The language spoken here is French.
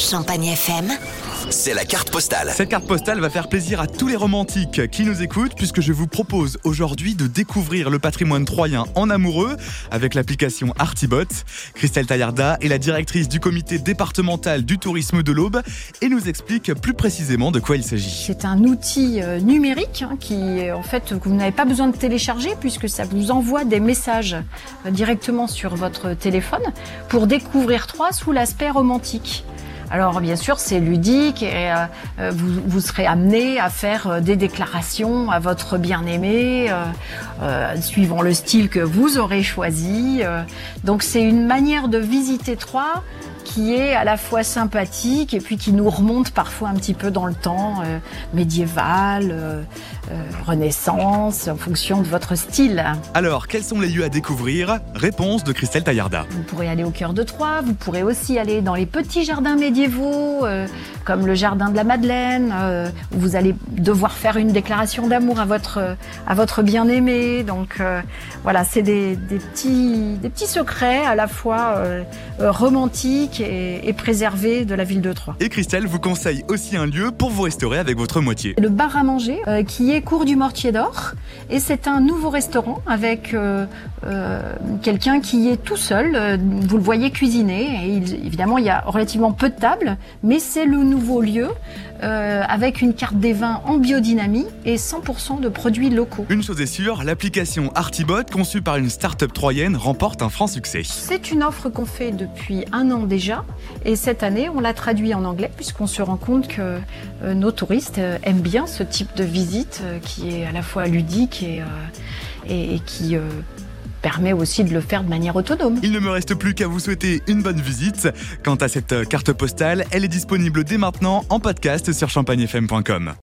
Champagne FM. C'est la carte postale. Cette carte postale va faire plaisir à tous les romantiques qui nous écoutent puisque je vous propose aujourd'hui de découvrir le patrimoine troyen en amoureux avec l'application Artibot. Christelle Taillarda est la directrice du comité départemental du tourisme de l'Aube et nous explique plus précisément de quoi il s'agit. C'est un outil euh, numérique hein, qui, euh, en fait, que vous n'avez pas besoin de télécharger puisque ça vous envoie des messages euh, directement sur votre téléphone pour découvrir Troyes sous l'aspect romantique. Alors bien sûr, c'est ludique et euh, euh, vous, vous, serez amené à faire euh, des déclarations à votre bien-aimé, euh, euh, suivant le style que vous aurez choisi. donc c'est une manière de visiter Troyes qui est à la fois sympathique et puis qui nous remonte parfois un petit peu dans le temps euh, médiéval, euh, euh, renaissance, en fonction de votre style. Alors, quels sont les lieux à découvrir? Réponse de Christelle Taillarda. Vous pourrez aller au cœur de Troyes, vous pourrez aussi aller dans les petits jardins médiévaux, comme le jardin de la Madeleine, où vous allez devoir faire une déclaration d'amour à votre, à votre bien-aimé. Donc voilà, c'est des, des, petits, des petits secrets à la fois romantiques et, et préservé de la ville de Troyes. Et Christelle vous conseille aussi un lieu pour vous restaurer avec votre moitié. Le bar à manger euh, qui est cours du Mortier d'Or et c'est un nouveau restaurant avec euh, euh, quelqu'un qui est tout seul. Euh, vous le voyez cuisiner et il, évidemment il y a relativement peu de tables, mais c'est le nouveau lieu euh, avec une carte des vins en biodynamie et 100% de produits locaux. Une chose est sûre, l'application Artibot conçue par une start-up troyenne remporte un franc succès. C'est une offre qu'on fait depuis un an déjà et cette année on l'a traduit en anglais puisqu'on se rend compte que nos touristes aiment bien ce type de visite qui est à la fois ludique et, et, qui permet aussi de le faire de manière autonome. Il ne me reste plus qu'à vous souhaiter une bonne visite. Quant à cette carte postale, elle est disponible dès maintenant en podcast sur champagnefm.com.